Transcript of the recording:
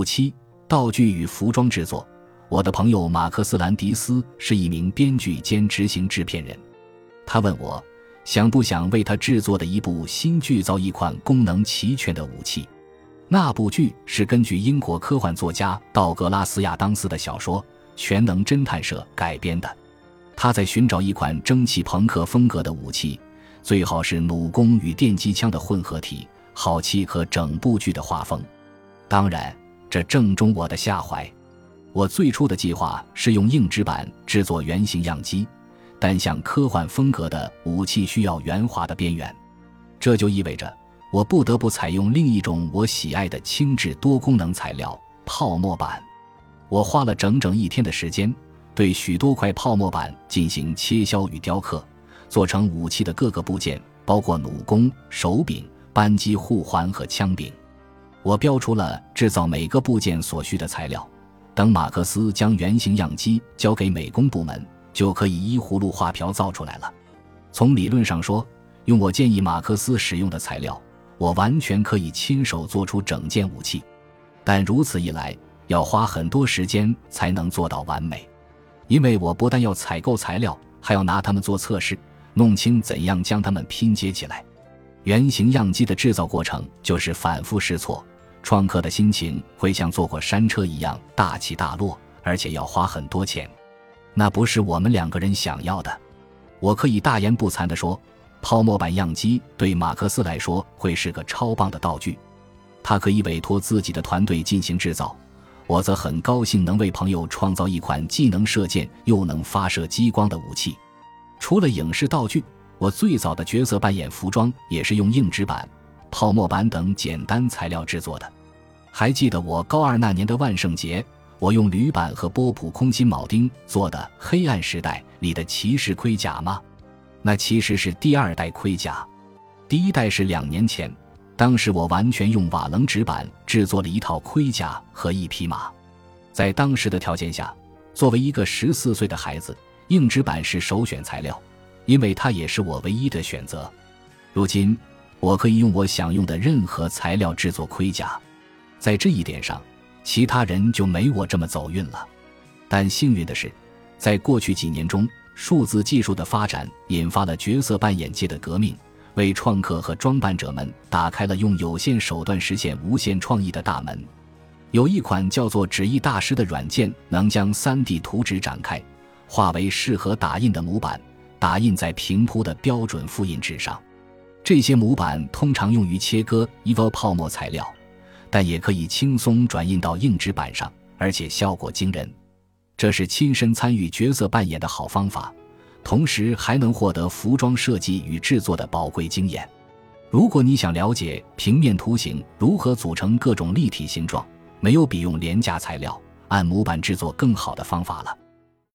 武器、道具与服装制作。我的朋友马克思·兰迪斯是一名编剧兼执行制片人，他问我想不想为他制作的一部新剧造一款功能齐全的武器。那部剧是根据英国科幻作家道格拉斯·亚当斯的小说《全能侦探社》改编的。他在寻找一款蒸汽朋克风格的武器，最好是弩弓与电击枪的混合体，好契合整部剧的画风。当然，这正中我的下怀。我最初的计划是用硬纸板制作圆形样机，但像科幻风格的武器需要圆滑的边缘，这就意味着我不得不采用另一种我喜爱的轻质多功能材料——泡沫板。我花了整整一天的时间。对许多块泡沫板进行切削与雕刻，做成武器的各个部件，包括弩弓、手柄、扳机护环和枪柄。我标出了制造每个部件所需的材料。等马克思将原型样机交给美工部门，就可以依葫芦画瓢造出来了。从理论上说，用我建议马克思使用的材料，我完全可以亲手做出整件武器。但如此一来，要花很多时间才能做到完美。因为我不但要采购材料，还要拿它们做测试，弄清怎样将它们拼接起来。原型样机的制造过程就是反复试错，创客的心情会像坐过山车一样大起大落，而且要花很多钱。那不是我们两个人想要的。我可以大言不惭地说，泡沫板样机对马克思来说会是个超棒的道具，他可以委托自己的团队进行制造。我则很高兴能为朋友创造一款既能射箭又能发射激光的武器。除了影视道具，我最早的角色扮演服装也是用硬纸板、泡沫板等简单材料制作的。还记得我高二那年的万圣节，我用铝板和波普空心铆钉做的《黑暗时代》里的骑士盔甲吗？那其实是第二代盔甲，第一代是两年前。当时我完全用瓦楞纸板制作了一套盔甲和一匹马，在当时的条件下，作为一个十四岁的孩子，硬纸板是首选材料，因为它也是我唯一的选择。如今，我可以用我想用的任何材料制作盔甲，在这一点上，其他人就没我这么走运了。但幸运的是，在过去几年中，数字技术的发展引发了角色扮演界的革命。为创客和装扮者们打开了用有限手段实现无限创意的大门。有一款叫做“纸艺大师”的软件，能将 3D 图纸展开，化为适合打印的模板，打印在平铺的标准复印纸上。这些模板通常用于切割 EVO 泡沫材料，但也可以轻松转印到硬纸板上，而且效果惊人。这是亲身参与角色扮演的好方法。同时还能获得服装设计与制作的宝贵经验。如果你想了解平面图形如何组成各种立体形状，没有比用廉价材料按模板制作更好的方法了。